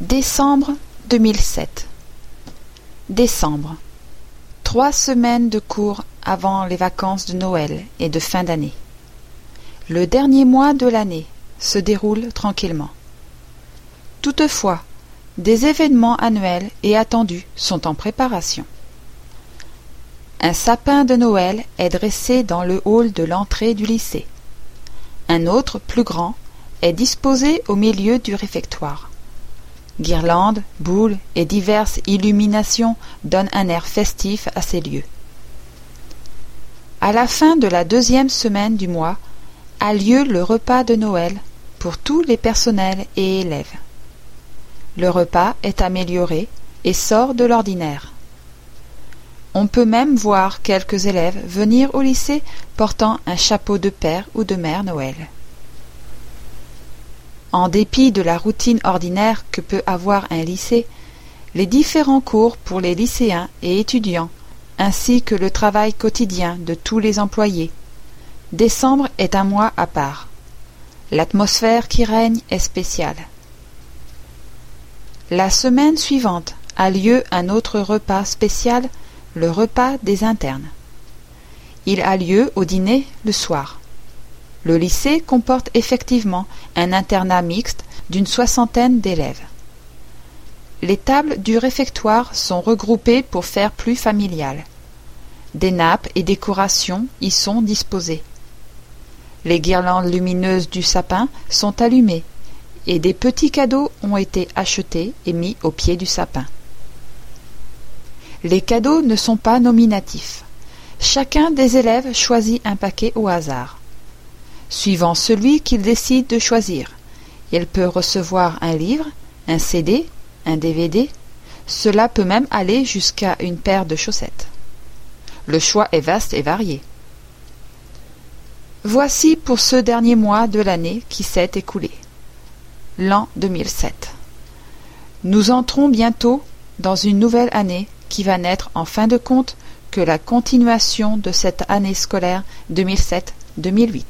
Décembre 2007 Décembre. Trois semaines de cours avant les vacances de Noël et de fin d'année. Le dernier mois de l'année se déroule tranquillement. Toutefois, des événements annuels et attendus sont en préparation. Un sapin de Noël est dressé dans le hall de l'entrée du lycée. Un autre, plus grand, est disposé au milieu du réfectoire. Guirlandes, boules et diverses illuminations donnent un air festif à ces lieux. À la fin de la deuxième semaine du mois a lieu le repas de Noël pour tous les personnels et élèves. Le repas est amélioré et sort de l'ordinaire. On peut même voir quelques élèves venir au lycée portant un chapeau de père ou de mère Noël. En dépit de la routine ordinaire que peut avoir un lycée, les différents cours pour les lycéens et étudiants, ainsi que le travail quotidien de tous les employés. Décembre est un mois à part. L'atmosphère qui règne est spéciale. La semaine suivante a lieu un autre repas spécial, le repas des internes. Il a lieu au dîner le soir. Le lycée comporte effectivement un internat mixte d'une soixantaine d'élèves. Les tables du réfectoire sont regroupées pour faire plus familial. Des nappes et décorations y sont disposées. Les guirlandes lumineuses du sapin sont allumées et des petits cadeaux ont été achetés et mis au pied du sapin. Les cadeaux ne sont pas nominatifs. Chacun des élèves choisit un paquet au hasard suivant celui qu'il décide de choisir. Il peut recevoir un livre, un CD, un DVD, cela peut même aller jusqu'à une paire de chaussettes. Le choix est vaste et varié. Voici pour ce dernier mois de l'année qui s'est écoulé, l'an 2007. Nous entrons bientôt dans une nouvelle année qui va n'être en fin de compte que la continuation de cette année scolaire 2007-2008.